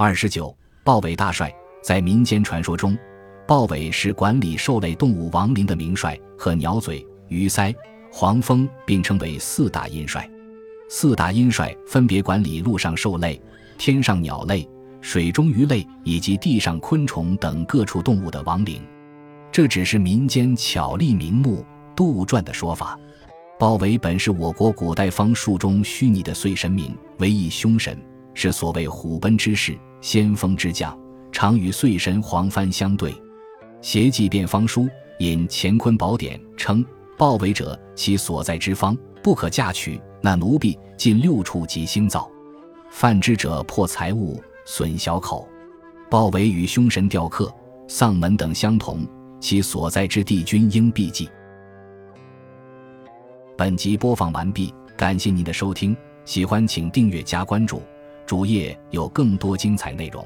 二十九，豹尾大帅在民间传说中，豹尾是管理兽类动物亡灵的名帅，和鸟嘴、鱼鳃、黄蜂并称为四大阴帅。四大阴帅分别管理陆上兽类、天上鸟类、水中鱼类以及地上昆虫等各处动物的亡灵。这只是民间巧立名目、杜撰的说法。豹尾本是我国古代方术中虚拟的岁神明，为一凶神，是所谓虎贲之势、先锋之将，常与岁神黄幡相对。邪记变方书引《乾坤宝典》称，豹尾者，其所在之方不可嫁娶，那奴婢近六处即星造，犯之者破财物，损小口。豹尾与凶神雕刻、丧门等相同，其所在之地均应避忌。本集播放完毕，感谢您的收听，喜欢请订阅加关注，主页有更多精彩内容。